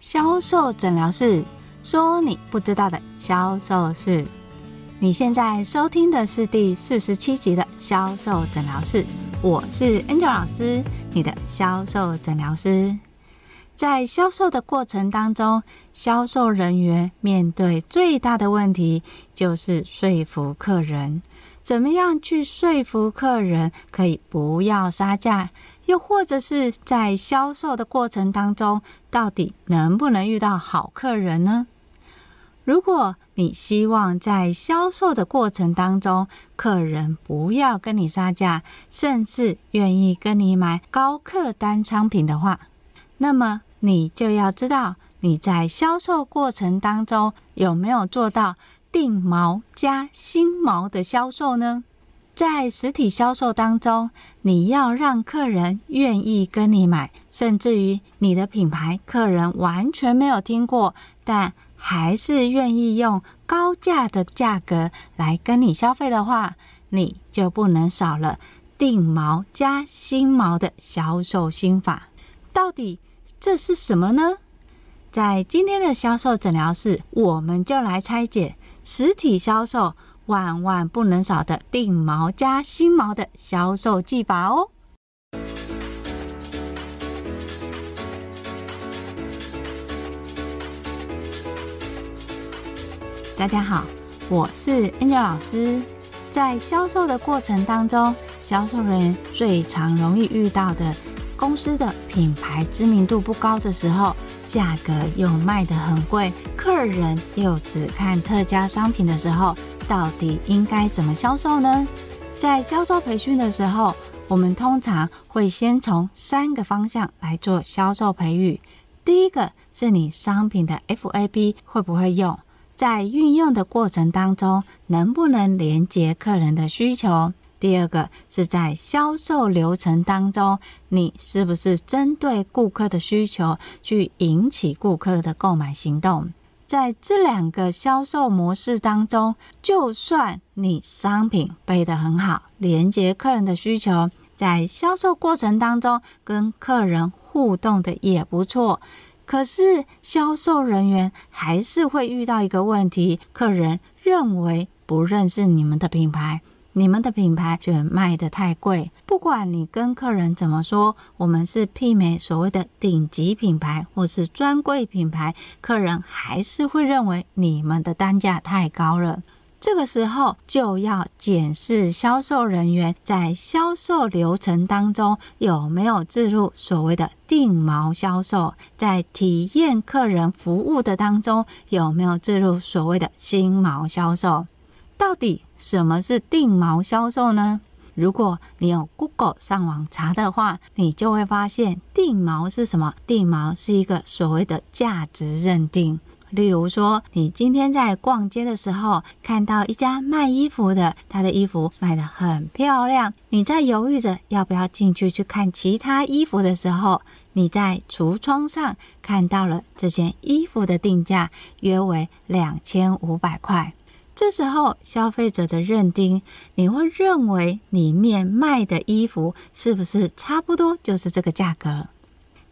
销售诊疗室，说你不知道的销售室。你现在收听的是第四十七集的销售诊疗室，我是 Angel 老师，你的销售诊疗师。在销售的过程当中，销售人员面对最大的问题就是说服客人。怎么样去说服客人可以不要杀价？又或者是在销售的过程当中，到底能不能遇到好客人呢？如果你希望在销售的过程当中，客人不要跟你杀价，甚至愿意跟你买高客单商品的话，那么你就要知道你在销售过程当中有没有做到定毛加新毛的销售呢？在实体销售当中，你要让客人愿意跟你买，甚至于你的品牌客人完全没有听过，但还是愿意用高价的价格来跟你消费的话，你就不能少了定毛加新毛的销售心法。到底这是什么呢？在今天的销售诊疗室，我们就来拆解实体销售。万万不能少的定毛加新毛的销售技法哦！大家好，我是 Angel 老师。在销售的过程当中，销售人员最常容易遇到的公司的品牌知名度不高的时候，价格又卖得很贵，客人又只看特价商品的时候。到底应该怎么销售呢？在销售培训的时候，我们通常会先从三个方向来做销售培育。第一个是你商品的 FAB 会不会用，在运用的过程当中能不能连接客人的需求？第二个是在销售流程当中，你是不是针对顾客的需求去引起顾客的购买行动？在这两个销售模式当中，就算你商品背得很好，连接客人的需求，在销售过程当中跟客人互动的也不错，可是销售人员还是会遇到一个问题：客人认为不认识你们的品牌。你们的品牌却卖得太贵，不管你跟客人怎么说，我们是媲美所谓的顶级品牌或是专柜品牌，客人还是会认为你们的单价太高了。这个时候就要检视销售人员在销售流程当中有没有置入所谓的定毛销售，在体验客人服务的当中有没有置入所谓的新毛销售。到底什么是定毛销售呢？如果你有 Google 上网查的话，你就会发现定毛是什么？定毛是一个所谓的价值认定。例如说，你今天在逛街的时候，看到一家卖衣服的，他的衣服卖得很漂亮，你在犹豫着要不要进去去看其他衣服的时候，你在橱窗上看到了这件衣服的定价约为两千五百块。这时候，消费者的认定，你会认为里面卖的衣服是不是差不多就是这个价格？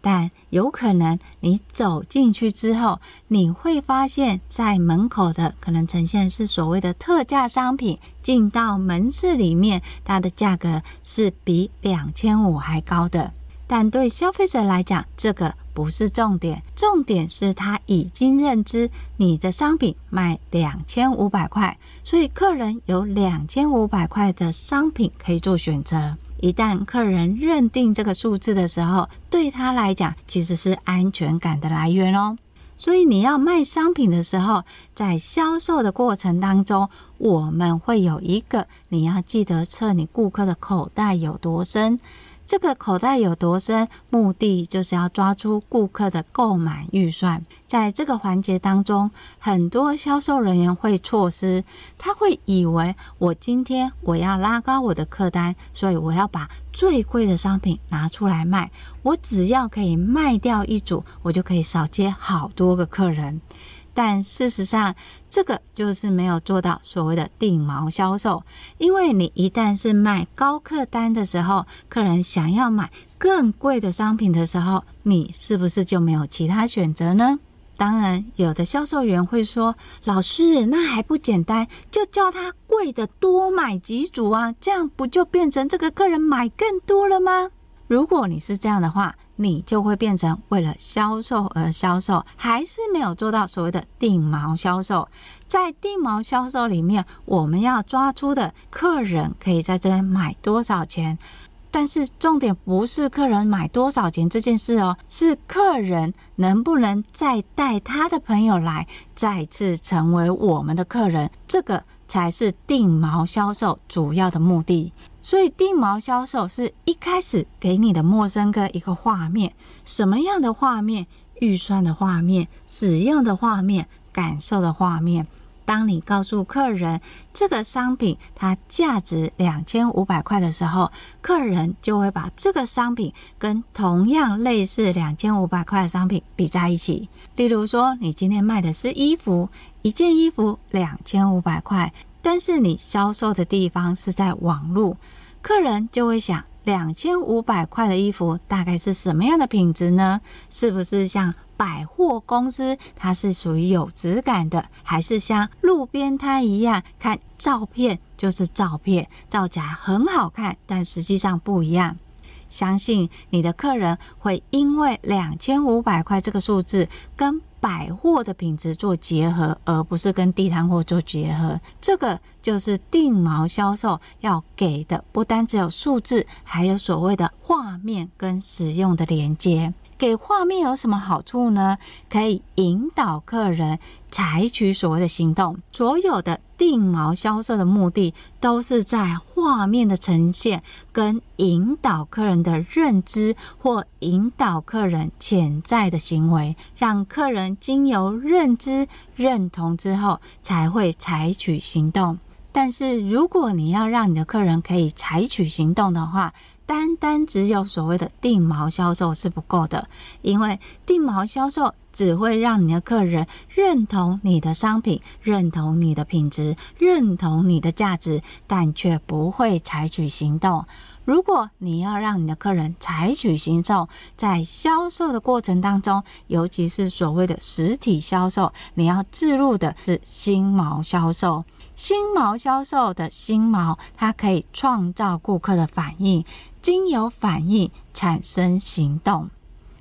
但有可能你走进去之后，你会发现在门口的可能呈现是所谓的特价商品，进到门市里面，它的价格是比两千五还高的。但对消费者来讲，这个不是重点，重点是他已经认知你的商品卖两千五百块，所以客人有两千五百块的商品可以做选择。一旦客人认定这个数字的时候，对他来讲其实是安全感的来源哦。所以你要卖商品的时候，在销售的过程当中，我们会有一个你要记得测你顾客的口袋有多深。这个口袋有多深？目的就是要抓出顾客的购买预算。在这个环节当中，很多销售人员会错失，他会以为我今天我要拉高我的客单，所以我要把最贵的商品拿出来卖。我只要可以卖掉一组，我就可以少接好多个客人。但事实上，这个就是没有做到所谓的定毛销售，因为你一旦是卖高客单的时候，客人想要买更贵的商品的时候，你是不是就没有其他选择呢？当然，有的销售员会说：“老师，那还不简单，就叫他贵的多买几组啊，这样不就变成这个客人买更多了吗？”如果你是这样的话，你就会变成为了销售而销售，还是没有做到所谓的定毛销售。在定毛销售里面，我们要抓出的客人可以在这边买多少钱，但是重点不是客人买多少钱这件事哦，是客人能不能再带他的朋友来，再次成为我们的客人，这个才是定毛销售主要的目的。所以，定毛销售是一开始给你的陌生客一个画面，什么样的画面？预算的画面、使用的画面、感受的画面。当你告诉客人这个商品它价值两千五百块的时候，客人就会把这个商品跟同样类似两千五百块的商品比在一起。例如说，你今天卖的是衣服，一件衣服两千五百块，但是你销售的地方是在网络。客人就会想，两千五百块的衣服大概是什么样的品质呢？是不是像百货公司，它是属于有质感的，还是像路边摊一样，看照片就是照片，照起来很好看，但实际上不一样。相信你的客人会因为两千五百块这个数字跟百货的品质做结合，而不是跟地摊货做结合。这个就是定毛销售要给的，不单只有数字，还有所谓的画面跟使用的连接。给画面有什么好处呢？可以引导客人采取所谓的行动。所有的定毛销售的目的，都是在画面的呈现跟引导客人的认知，或引导客人潜在的行为，让客人经由认知认同之后，才会采取行动。但是，如果你要让你的客人可以采取行动的话，单单只有所谓的定毛销售是不够的，因为定毛销售只会让你的客人认同你的商品、认同你的品质、认同你的价值，但却不会采取行动。如果你要让你的客人采取行动，在销售的过程当中，尤其是所谓的实体销售，你要置入的是新毛销售。心锚销售的心锚，它可以创造顾客的反应。经由反应产生行动。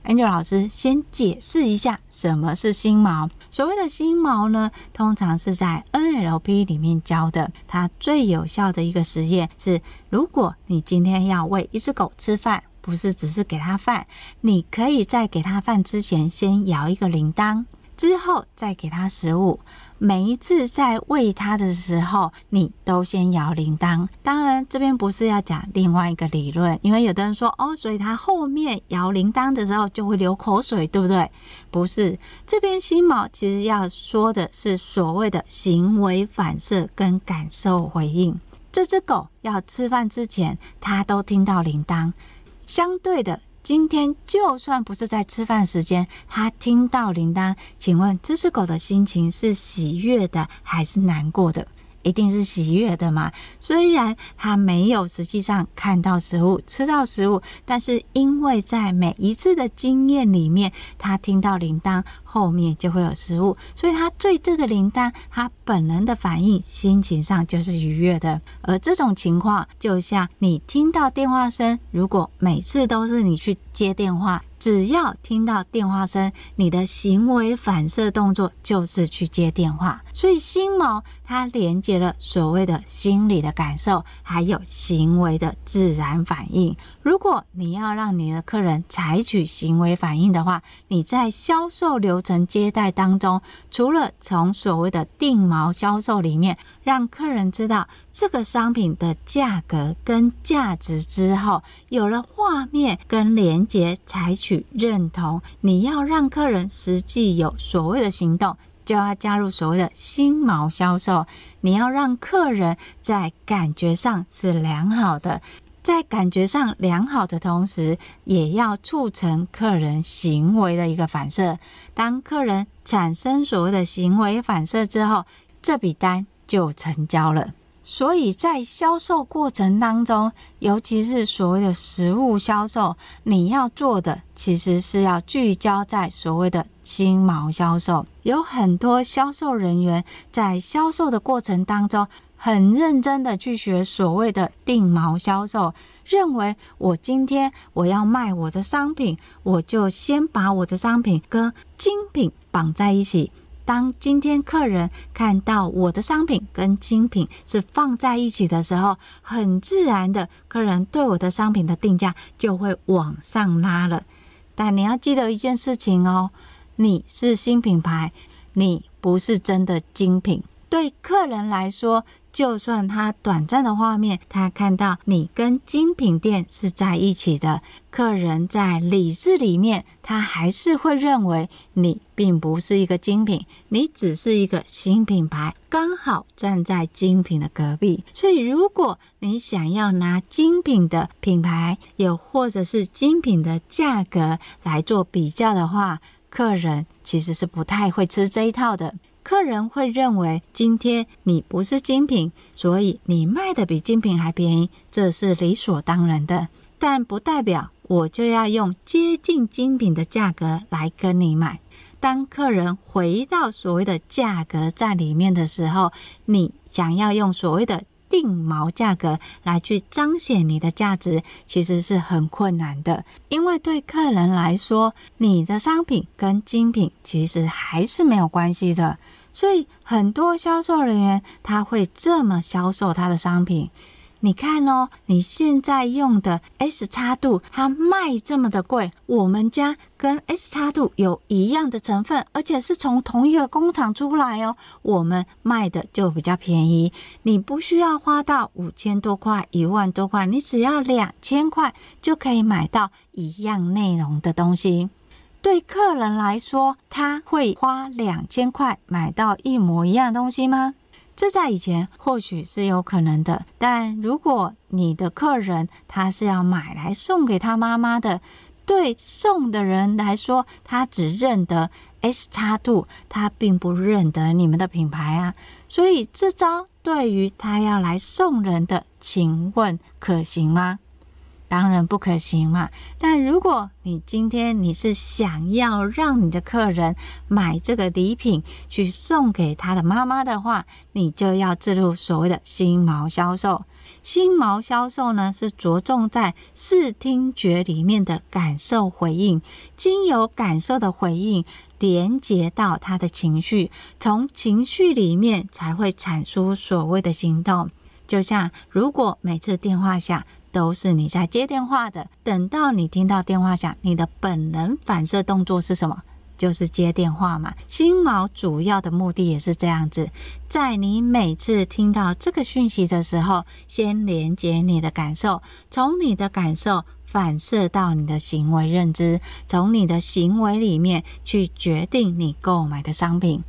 Angel 老师先解释一下什么是心锚。所谓的心锚呢，通常是在 NLP 里面教的。它最有效的一个实验是：如果你今天要喂一只狗吃饭，不是只是给它饭，你可以在给它饭之前先摇一个铃铛，之后再给它食物。每一次在喂它的时候，你都先摇铃铛。当然，这边不是要讲另外一个理论，因为有的人说哦，所以它后面摇铃铛的时候就会流口水，对不对？不是，这边心锚其实要说的是所谓的行为反射跟感受回应。这只狗要吃饭之前，它都听到铃铛，相对的。今天就算不是在吃饭时间，他听到铃铛，请问这只狗的心情是喜悦的还是难过的？一定是喜悦的嘛。虽然他没有实际上看到食物、吃到食物，但是因为在每一次的经验里面，他听到铃铛。后面就会有食物，所以他对这个铃铛，他本能的反应，心情上就是愉悦的。而这种情况，就像你听到电话声，如果每次都是你去接电话，只要听到电话声，你的行为反射动作就是去接电话。所以心锚它连接了所谓的心理的感受，还有行为的自然反应。如果你要让你的客人采取行为反应的话，你在销售流程接待当中，除了从所谓的定毛销售里面让客人知道这个商品的价格跟价值之后，有了画面跟连接，采取认同，你要让客人实际有所谓的行动，就要加入所谓的新毛销售。你要让客人在感觉上是良好的。在感觉上良好的同时，也要促成客人行为的一个反射。当客人产生所谓的行为反射之后，这笔单就成交了。所以在销售过程当中，尤其是所谓的实物销售，你要做的其实是要聚焦在所谓的新毛销售。有很多销售人员在销售的过程当中，很认真的去学所谓的定毛销售，认为我今天我要卖我的商品，我就先把我的商品跟精品绑在一起。当今天客人看到我的商品跟精品是放在一起的时候，很自然的，客人对我的商品的定价就会往上拉了。但你要记得一件事情哦，你是新品牌，你不是真的精品。对客人来说，就算他短暂的画面，他看到你跟精品店是在一起的，客人在理智里面，他还是会认为你并不是一个精品，你只是一个新品牌，刚好站在精品的隔壁。所以，如果你想要拿精品的品牌，又或者是精品的价格来做比较的话，客人其实是不太会吃这一套的。客人会认为今天你不是精品，所以你卖的比精品还便宜，这是理所当然的。但不代表我就要用接近精品的价格来跟你买。当客人回到所谓的价格在里面的时候，你想要用所谓的定毛价格来去彰显你的价值，其实是很困难的。因为对客人来说，你的商品跟精品其实还是没有关系的。所以很多销售人员他会这么销售他的商品。你看哦，你现在用的 S 叉度，它卖这么的贵，我们家跟 S 叉度有一样的成分，而且是从同一个工厂出来哦，我们卖的就比较便宜。你不需要花到五千多块、一万多块，你只要两千块就可以买到一样内容的东西。对客人来说，他会花两千块买到一模一样东西吗？这在以前或许是有可能的，但如果你的客人他是要买来送给他妈妈的，对送的人来说，他只认得 S 叉度，他并不认得你们的品牌啊。所以这招对于他要来送人的，请问可行吗？当然不可行嘛。但如果你今天你是想要让你的客人买这个礼品去送给他的妈妈的话，你就要置入所谓的新毛销售。新毛销售呢，是着重在视听觉里面的感受回应，经由感受的回应连接到他的情绪，从情绪里面才会产出所谓的行动。就像如果每次电话响，都是你在接电话的。等到你听到电话响，你的本能反射动作是什么？就是接电话嘛。新毛主要的目的也是这样子，在你每次听到这个讯息的时候，先连接你的感受，从你的感受反射到你的行为认知，从你的行为里面去决定你购买的商品。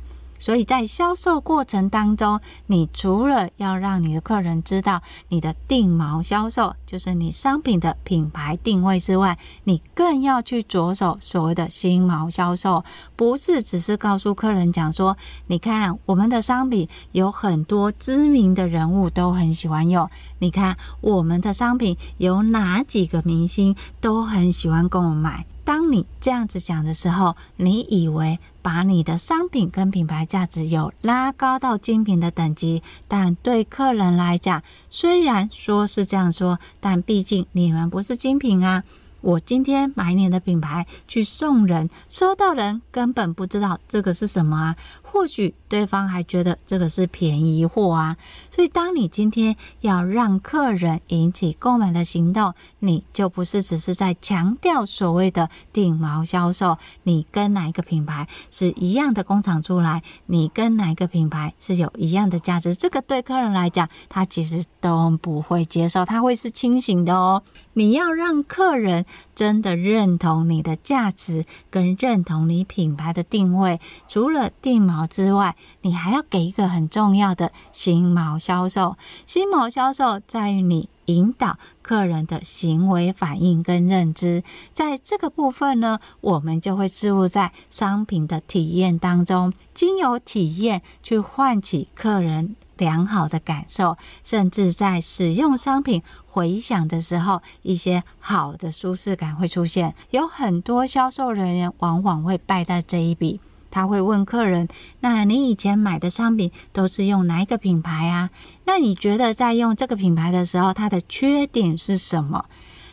所以在销售过程当中，你除了要让你的客人知道你的定毛销售，就是你商品的品牌定位之外，你更要去着手所谓的新毛销售，不是只是告诉客人讲说，你看我们的商品有很多知名的人物都很喜欢用，你看我们的商品有哪几个明星都很喜欢跟我买。当你这样子讲的时候，你以为把你的商品跟品牌价值有拉高到精品的等级，但对客人来讲，虽然说是这样说，但毕竟你们不是精品啊。我今天买你的品牌去送人，收到人根本不知道这个是什么啊。或许对方还觉得这个是便宜货啊，所以当你今天要让客人引起购买的行动，你就不是只是在强调所谓的定毛销售，你跟哪一个品牌是一样的工厂出来，你跟哪一个品牌是有一样的价值，这个对客人来讲，他其实都不会接受，他会是清醒的哦。你要让客人真的认同你的价值，跟认同你品牌的定位，除了定毛之外，你还要给一个很重要的新毛销售。新毛销售在于你引导客人的行为反应跟认知，在这个部分呢，我们就会置入在商品的体验当中，经由体验去唤起客人。良好的感受，甚至在使用商品回想的时候，一些好的舒适感会出现。有很多销售人员往往会败在这一笔。他会问客人：“那你以前买的商品都是用哪一个品牌啊？那你觉得在用这个品牌的时候，它的缺点是什么？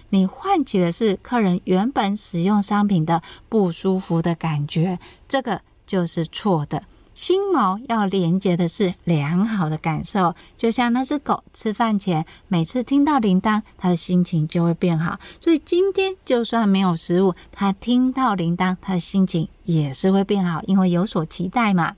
你唤起的是客人原本使用商品的不舒服的感觉，这个就是错的。”心锚要连接的是良好的感受，就像那只狗吃饭前每次听到铃铛，它的心情就会变好。所以今天就算没有食物，它听到铃铛，它的心情也是会变好，因为有所期待嘛。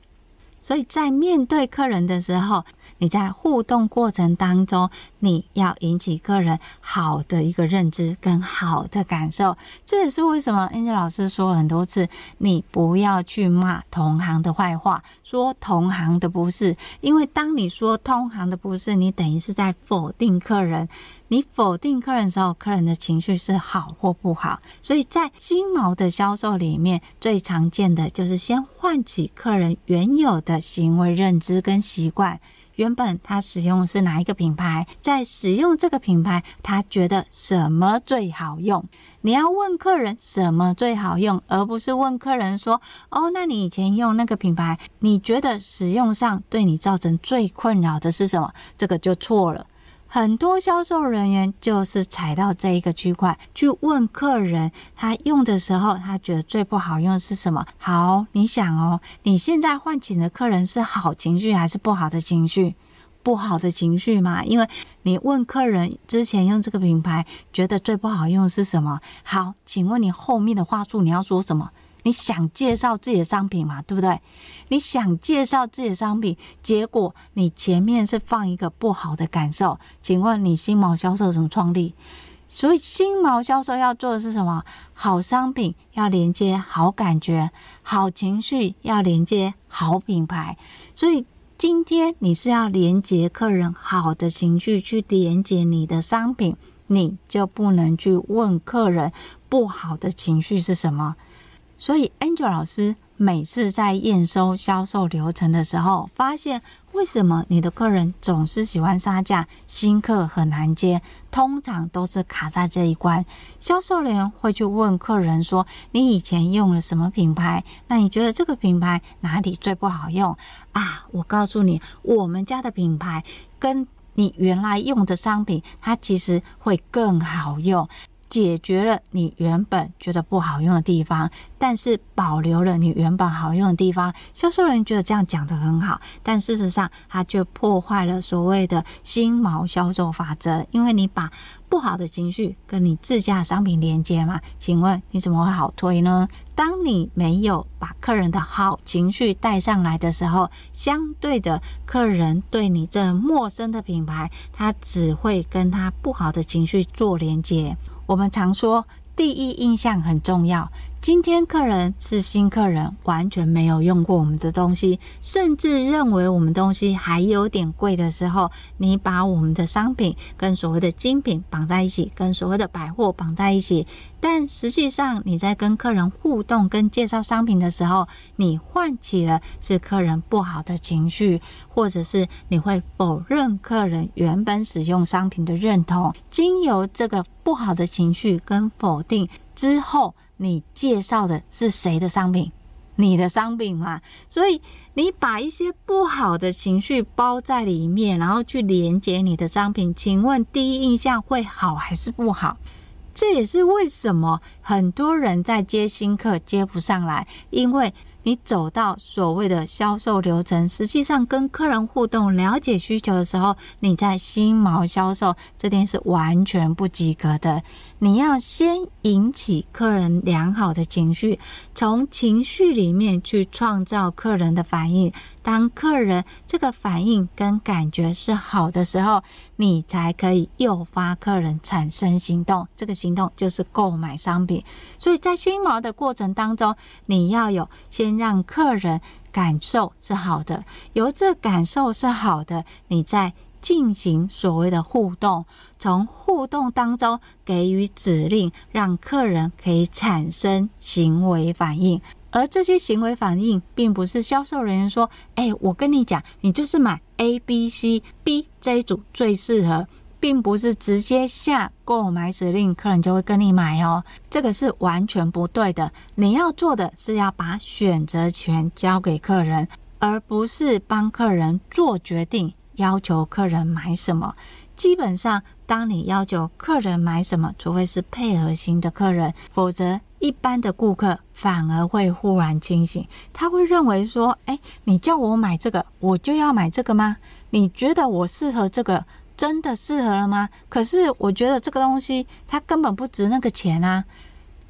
所以在面对客人的时候，你在互动过程当中，你要引起客人好的一个认知跟好的感受。这也是为什么 Angel 老师说很多次，你不要去骂同行的坏话，说同行的不是，因为当你说同行的不是，你等于是在否定客人。你否定客人的时候，客人的情绪是好或不好。所以在心锚的销售里面，最常见的就是先唤起客人原有的行为认知跟习惯。原本他使用是哪一个品牌，在使用这个品牌，他觉得什么最好用？你要问客人什么最好用，而不是问客人说：“哦，那你以前用那个品牌，你觉得使用上对你造成最困扰的是什么？”这个就错了。很多销售人员就是踩到这一个区块去问客人，他用的时候，他觉得最不好用的是什么？好，你想哦，你现在唤起的客人是好情绪还是不好的情绪？不好的情绪嘛，因为你问客人之前用这个品牌觉得最不好用是什么？好，请问你后面的话术你要说什么？你想介绍自己的商品嘛，对不对？你想介绍自己的商品，结果你前面是放一个不好的感受，请问你新毛销售怎么创立？所以新毛销售要做的是什么？好商品要连接好感觉，好情绪要连接好品牌。所以今天你是要连接客人好的情绪去连接你的商品，你就不能去问客人不好的情绪是什么。所以，Angel 老师每次在验收销售流程的时候，发现为什么你的客人总是喜欢杀价，新客很难接，通常都是卡在这一关。销售人员会去问客人说：“你以前用了什么品牌？那你觉得这个品牌哪里最不好用啊？”我告诉你，我们家的品牌跟你原来用的商品，它其实会更好用。解决了你原本觉得不好用的地方，但是保留了你原本好用的地方。销售人觉得这样讲得很好，但事实上他却破坏了所谓的心毛销售法则。因为你把不好的情绪跟你自家商品连接嘛，请问你怎么会好推呢？当你没有把客人的好情绪带上来的时候，相对的客人对你这陌生的品牌，他只会跟他不好的情绪做连接。我们常说，第一印象很重要。今天客人是新客人，完全没有用过我们的东西，甚至认为我们东西还有点贵的时候，你把我们的商品跟所谓的精品绑在一起，跟所谓的百货绑在一起，但实际上你在跟客人互动跟介绍商品的时候，你唤起了是客人不好的情绪，或者是你会否认客人原本使用商品的认同，经由这个不好的情绪跟否定之后。你介绍的是谁的商品？你的商品嘛，所以你把一些不好的情绪包在里面，然后去连接你的商品。请问第一印象会好还是不好？这也是为什么很多人在接新客接不上来，因为。你走到所谓的销售流程，实际上跟客人互动、了解需求的时候，你在新毛销售这点是完全不及格的。你要先引起客人良好的情绪，从情绪里面去创造客人的反应。当客人这个反应跟感觉是好的时候，你才可以诱发客人产生行动。这个行动就是购买商品。所以在心锚的过程当中，你要有先让客人感受是好的，由这感受是好的，你再进行所谓的互动，从互动当中给予指令，让客人可以产生行为反应。而这些行为反应，并不是销售人员说：“哎，我跟你讲，你就是买 A、B、C、B 这一组最适合。”并不是直接下购买指令，客人就会跟你买哦。这个是完全不对的。你要做的是要把选择权交给客人，而不是帮客人做决定，要求客人买什么。基本上，当你要求客人买什么，除非是配合型的客人，否则一般的顾客反而会忽然清醒，他会认为说：“哎，你叫我买这个，我就要买这个吗？你觉得我适合这个，真的适合了吗？可是我觉得这个东西它根本不值那个钱啊。”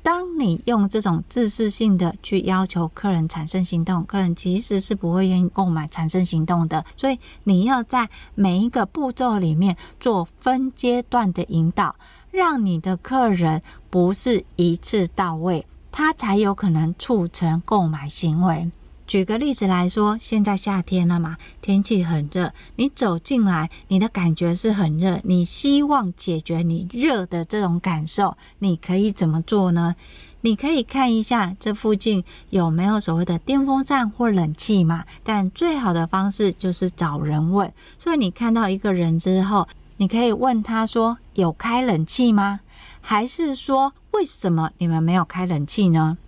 当你用这种自私性的去要求客人产生行动，客人其实是不会愿意购买、产生行动的。所以你要在每一个步骤里面做分阶段的引导，让你的客人不是一次到位，他才有可能促成购买行为。举个例子来说，现在夏天了嘛，天气很热，你走进来，你的感觉是很热，你希望解决你热的这种感受，你可以怎么做呢？你可以看一下这附近有没有所谓的电风扇或冷气嘛，但最好的方式就是找人问。所以你看到一个人之后，你可以问他说：“有开冷气吗？”还是说：“为什么你们没有开冷气呢？”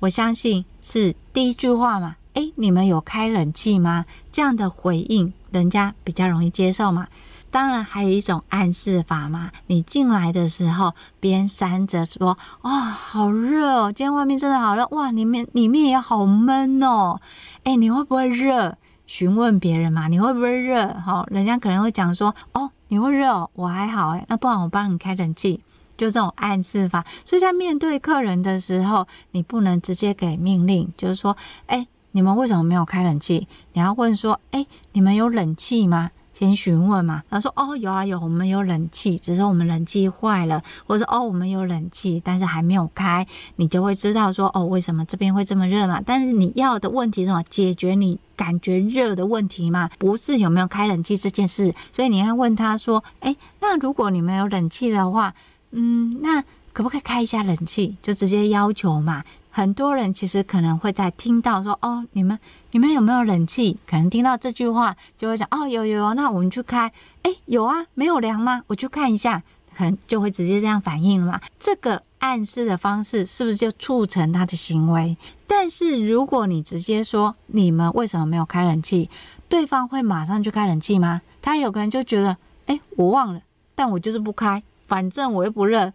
我相信是第一句话嘛，诶，你们有开冷气吗？这样的回应，人家比较容易接受嘛。当然，还有一种暗示法嘛，你进来的时候边扇着说：“哇，好热哦，今天外面真的好热，哇，里面里面也好闷哦。”诶，你会不会热？询问别人嘛，你会不会热？好，人家可能会讲说：“哦，你会热，我还好诶，那不然我帮你开冷气。”就这种暗示法，所以在面对客人的时候，你不能直接给命令，就是说，哎，你们为什么没有开冷气？你要问说，哎，你们有冷气吗？先询问嘛。他说，哦，有啊有，我们有冷气，只是我们冷气坏了，或者哦，我们有冷气，但是还没有开，你就会知道说，哦，为什么这边会这么热嘛？但是你要的问题是什么？解决你感觉热的问题嘛，不是有没有开冷气这件事。所以你要问他说，哎，那如果你们有冷气的话，嗯，那可不可以开一下冷气？就直接要求嘛。很多人其实可能会在听到说：“哦，你们你们有没有冷气？”可能听到这句话就会想：“哦，有有有，那我们去开。”哎，有啊，没有凉吗？我去看一下，可能就会直接这样反应了嘛。这个暗示的方式是不是就促成他的行为？但是如果你直接说：“你们为什么没有开冷气？”对方会马上去开冷气吗？他有可能就觉得：“哎，我忘了，但我就是不开。”反正我又不热，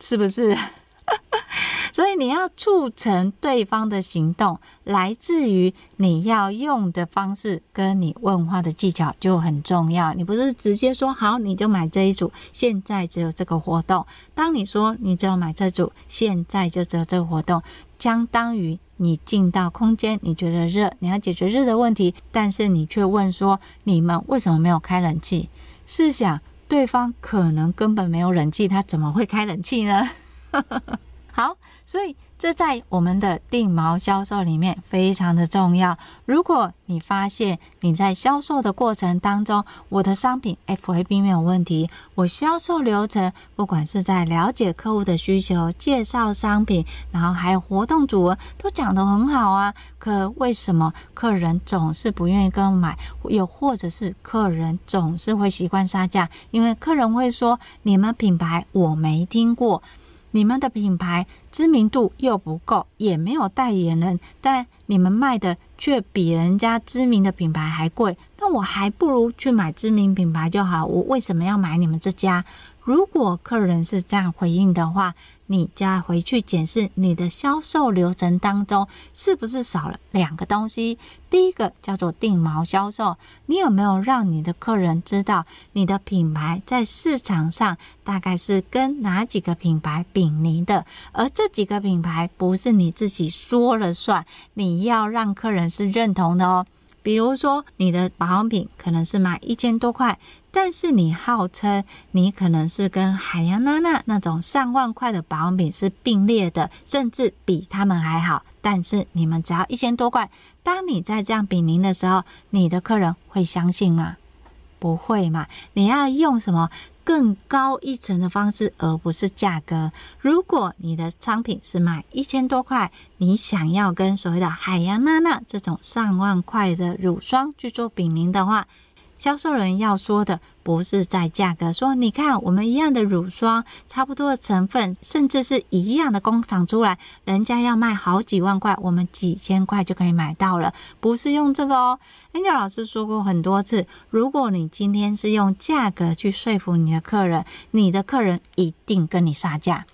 是不是？所以你要促成对方的行动，来自于你要用的方式跟你问话的技巧就很重要。你不是直接说好你就买这一组，现在只有这个活动。当你说你只有买这组，现在就只有这个活动，相当于你进到空间，你觉得热，你要解决热的问题，但是你却问说你们为什么没有开冷气？试想。对方可能根本没有冷气，他怎么会开冷气呢？好，所以这在我们的定毛销售里面非常的重要。如果你发现你在销售的过程当中，我的商品 FAB 没有问题，我销售流程不管是在了解客户的需求、介绍商品，然后还有活动组合都讲得很好啊，可为什么客人总是不愿意跟我买？又或者是客人总是会习惯杀价？因为客人会说：“你们品牌我没听过。”你们的品牌知名度又不够，也没有代言人，但你们卖的却比人家知名的品牌还贵，那我还不如去买知名品牌就好。我为什么要买你们这家？如果客人是这样回应的话，你就要回去检视你的销售流程当中是不是少了两个东西。第一个叫做定毛销售，你有没有让你的客人知道你的品牌在市场上大概是跟哪几个品牌并列的？而这几个品牌不是你自己说了算，你要让客人是认同的哦。比如说，你的保养品可能是买一千多块。但是你号称你可能是跟海洋娜娜那种上万块的保养品是并列的，甚至比他们还好。但是你们只要一千多块，当你在这样比邻的时候，你的客人会相信吗？不会嘛？你要用什么更高一层的方式，而不是价格。如果你的商品是卖一千多块，你想要跟所谓的海洋娜娜这种上万块的乳霜去做比邻的话，销售人要说的不是在价格，说你看我们一样的乳霜，差不多的成分，甚至是一样的工厂出来，人家要卖好几万块，我们几千块就可以买到了，不是用这个哦。Angel 老师说过很多次，如果你今天是用价格去说服你的客人，你的客人一定跟你杀价；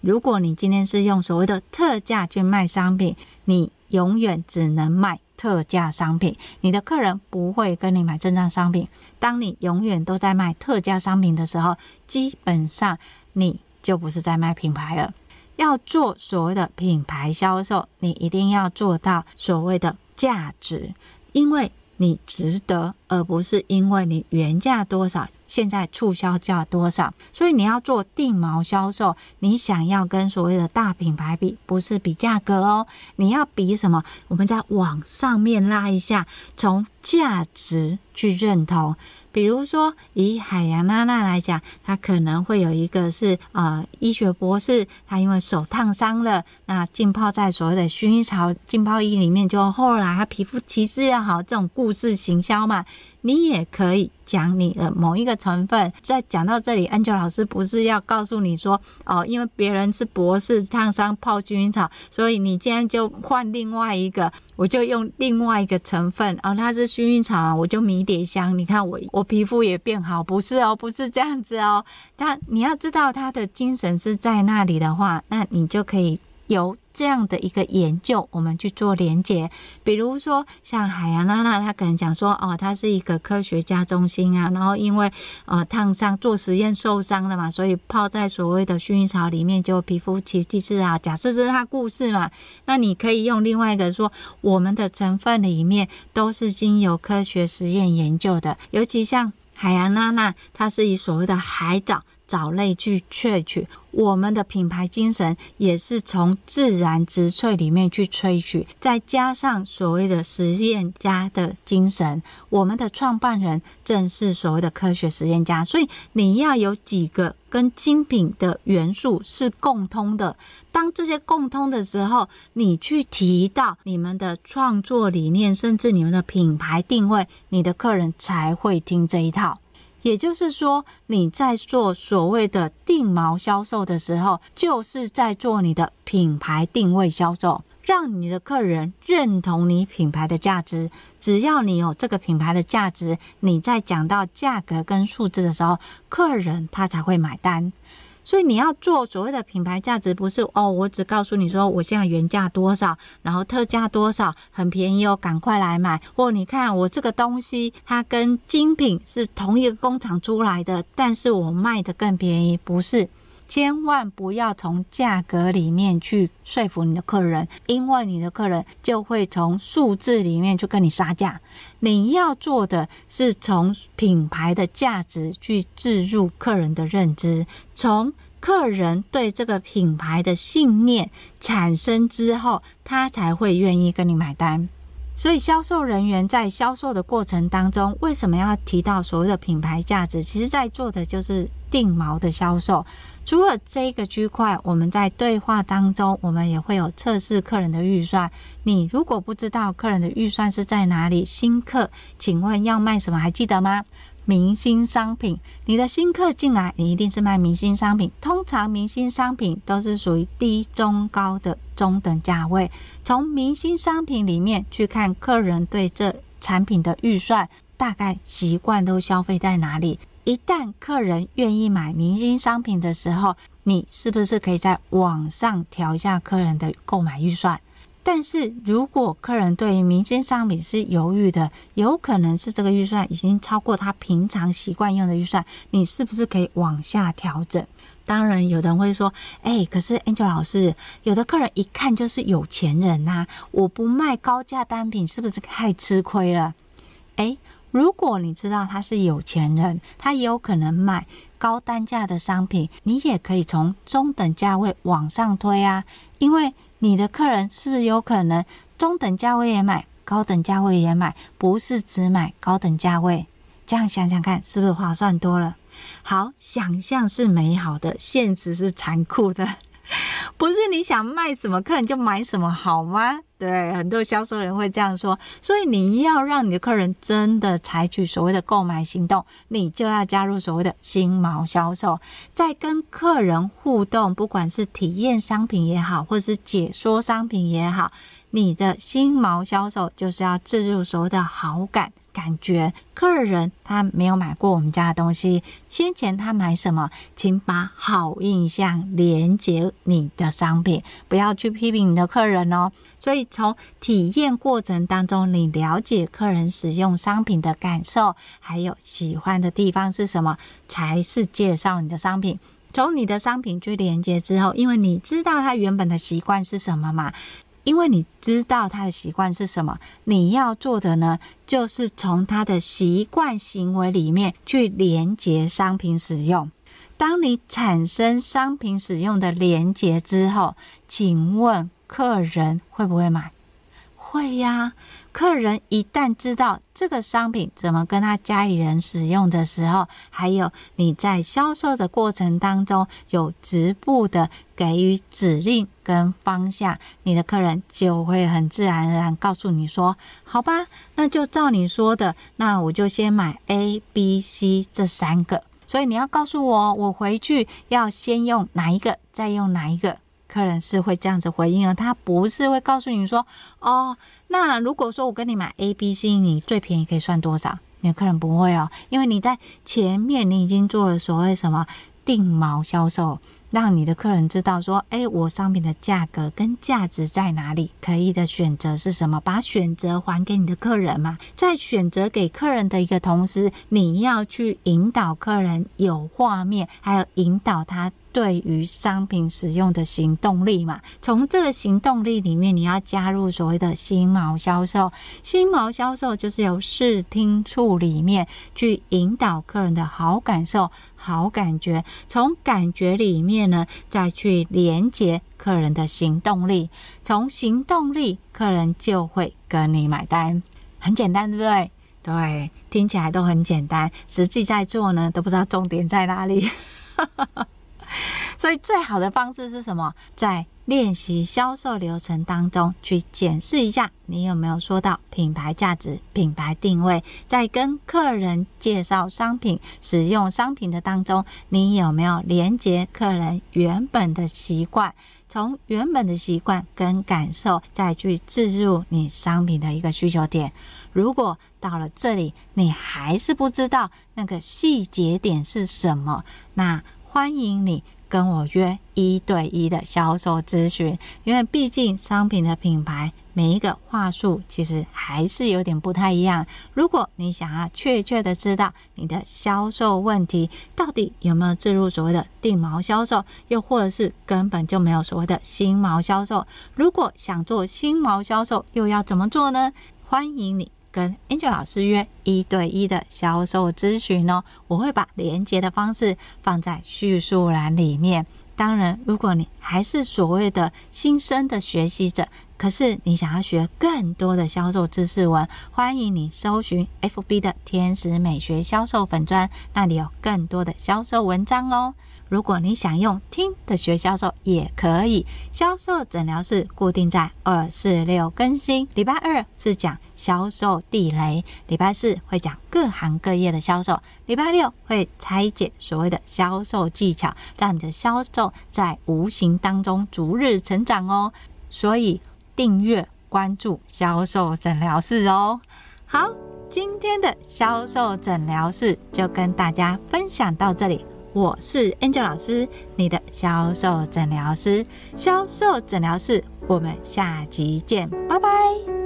如果你今天是用所谓的特价去卖商品，你永远只能卖。特价商品，你的客人不会跟你买正价商品。当你永远都在卖特价商品的时候，基本上你就不是在卖品牌了。要做所谓的品牌销售，你一定要做到所谓的价值，因为。你值得，而不是因为你原价多少，现在促销价多少。所以你要做定毛销售，你想要跟所谓的大品牌比，不是比价格哦，你要比什么？我们再往上面拉一下，从价值去认同。比如说，以海洋娜娜来讲，她可能会有一个是呃医学博士，她因为手烫伤了，那浸泡在所谓的薰衣草浸泡液里面，就后来她皮肤其实也好，这种故事行销嘛。你也可以讲你的某一个成分。在讲到这里，Angel 老师不是要告诉你说，哦，因为别人是博士烫伤泡薰衣草，所以你今天就换另外一个，我就用另外一个成分，哦，它是薰衣草，我就迷迭香。你看我，我皮肤也变好，不是哦，不是这样子哦。但你要知道他的精神是在那里的话，那你就可以。由这样的一个研究，我们去做连接。比如说，像海洋娜娜，她可能讲说，哦，她是一个科学家中心啊，然后因为呃烫伤做实验受伤了嘛，所以泡在所谓的薰衣草里面，就皮肤奇迹是啊。假设这是她故事嘛，那你可以用另外一个说，我们的成分里面都是经由科学实验研究的，尤其像海洋娜娜，它是以所谓的海藻。藻类去萃取，我们的品牌精神也是从自然植萃里面去萃取，再加上所谓的实验家的精神，我们的创办人正是所谓的科学实验家，所以你要有几个跟精品的元素是共通的。当这些共通的时候，你去提到你们的创作理念，甚至你们的品牌定位，你的客人才会听这一套。也就是说，你在做所谓的定毛销售的时候，就是在做你的品牌定位销售，让你的客人认同你品牌的价值。只要你有这个品牌的价值，你在讲到价格跟数字的时候，客人他才会买单。所以你要做所谓的品牌价值，不是哦，我只告诉你说我现在原价多少，然后特价多少，很便宜哦，赶快来买。或你看我这个东西，它跟精品是同一个工厂出来的，但是我卖的更便宜，不是。千万不要从价格里面去说服你的客人，因为你的客人就会从数字里面去跟你杀价。你要做的是从品牌的价值去置入客人的认知，从客人对这个品牌的信念产生之后，他才会愿意跟你买单。所以，销售人员在销售的过程当中，为什么要提到所谓的品牌价值？其实，在做的就是定锚的销售。除了这个区块，我们在对话当中，我们也会有测试客人的预算。你如果不知道客人的预算是在哪里，新客，请问要卖什么？还记得吗？明星商品。你的新客进来，你一定是卖明星商品。通常明星商品都是属于低、中、高的中等价位。从明星商品里面去看客人对这产品的预算，大概习惯都消费在哪里。一旦客人愿意买明星商品的时候，你是不是可以在网上调一下客人的购买预算？但是如果客人对于明星商品是犹豫的，有可能是这个预算已经超过他平常习惯用的预算，你是不是可以往下调整？当然，有人会说：“哎，可是 Angel 老师，有的客人一看就是有钱人呐，我不卖高价单品，是不是太吃亏了？”哎。如果你知道他是有钱人，他也有可能买高单价的商品，你也可以从中等价位往上推啊。因为你的客人是不是有可能中等价位也买，高等价位也买，不是只买高等价位？这样想想看，是不是划算多了？好，想象是美好的，现实是残酷的。不是你想卖什么，客人就买什么，好吗？对，很多销售人会这样说。所以你要让你的客人真的采取所谓的购买行动，你就要加入所谓的新毛销售，在跟客人互动，不管是体验商品也好，或是解说商品也好，你的新毛销售就是要置入所谓的好感。感觉客人他没有买过我们家的东西，先前他买什么，请把好印象连接你的商品，不要去批评你的客人哦。所以从体验过程当中，你了解客人使用商品的感受，还有喜欢的地方是什么，才是介绍你的商品。从你的商品去连接之后，因为你知道他原本的习惯是什么嘛。因为你知道他的习惯是什么，你要做的呢，就是从他的习惯行为里面去连接商品使用。当你产生商品使用的连接之后，请问客人会不会买？会呀。客人一旦知道这个商品怎么跟他家里人使用的时候，还有你在销售的过程当中有逐步的给予指令跟方向，你的客人就会很自然而然告诉你说：“好吧，那就照你说的，那我就先买 A、B、C 这三个。”所以你要告诉我，我回去要先用哪一个，再用哪一个。客人是会这样子回应，而他不是会告诉你说：“哦。”那如果说我跟你买 A、B、C，你最便宜可以算多少？你的客人不会哦，因为你在前面你已经做了所谓什么定毛销售，让你的客人知道说，诶，我商品的价格跟价值在哪里，可以的选择是什么？把选择还给你的客人嘛。在选择给客人的一个同时，你要去引导客人有画面，还有引导他。对于商品使用的行动力嘛，从这个行动力里面，你要加入所谓的心锚销售。心锚销售就是由视听处里面去引导客人的好感受、好感觉，从感觉里面呢，再去连接客人的行动力。从行动力，客人就会跟你买单。很简单，对不对？对，听起来都很简单，实际在做呢，都不知道重点在哪里。所以最好的方式是什么？在练习销售流程当中去检视一下，你有没有说到品牌价值、品牌定位，在跟客人介绍商品、使用商品的当中，你有没有连接客人原本的习惯，从原本的习惯跟感受，再去置入你商品的一个需求点。如果到了这里，你还是不知道那个细节点是什么，那欢迎你跟我约一对一的销售咨询，因为毕竟商品的品牌每一个话术其实还是有点不太一样。如果你想要确切的知道你的销售问题到底有没有置入所谓的定毛销售，又或者是根本就没有所谓的新毛销售，如果想做新毛销售，又要怎么做呢？欢迎你。跟 Angel 老师约一对一的销售咨询哦，我会把连接的方式放在叙述栏里面。当然，如果你还是所谓的新生的学习者，可是你想要学更多的销售知识文，欢迎你搜寻 FB 的天使美学销售粉专，那里有更多的销售文章哦。如果你想用听的学销售也可以，销售诊疗室固定在二四六更新。礼拜二是讲销售地雷，礼拜四会讲各行各业的销售，礼拜六会拆解所谓的销售技巧，让你的销售在无形当中逐日成长哦。所以订阅关注销售诊疗室哦。好，今天的销售诊疗室就跟大家分享到这里。我是 Angel 老师，你的销售诊疗师，销售诊疗室，我们下集见，拜拜。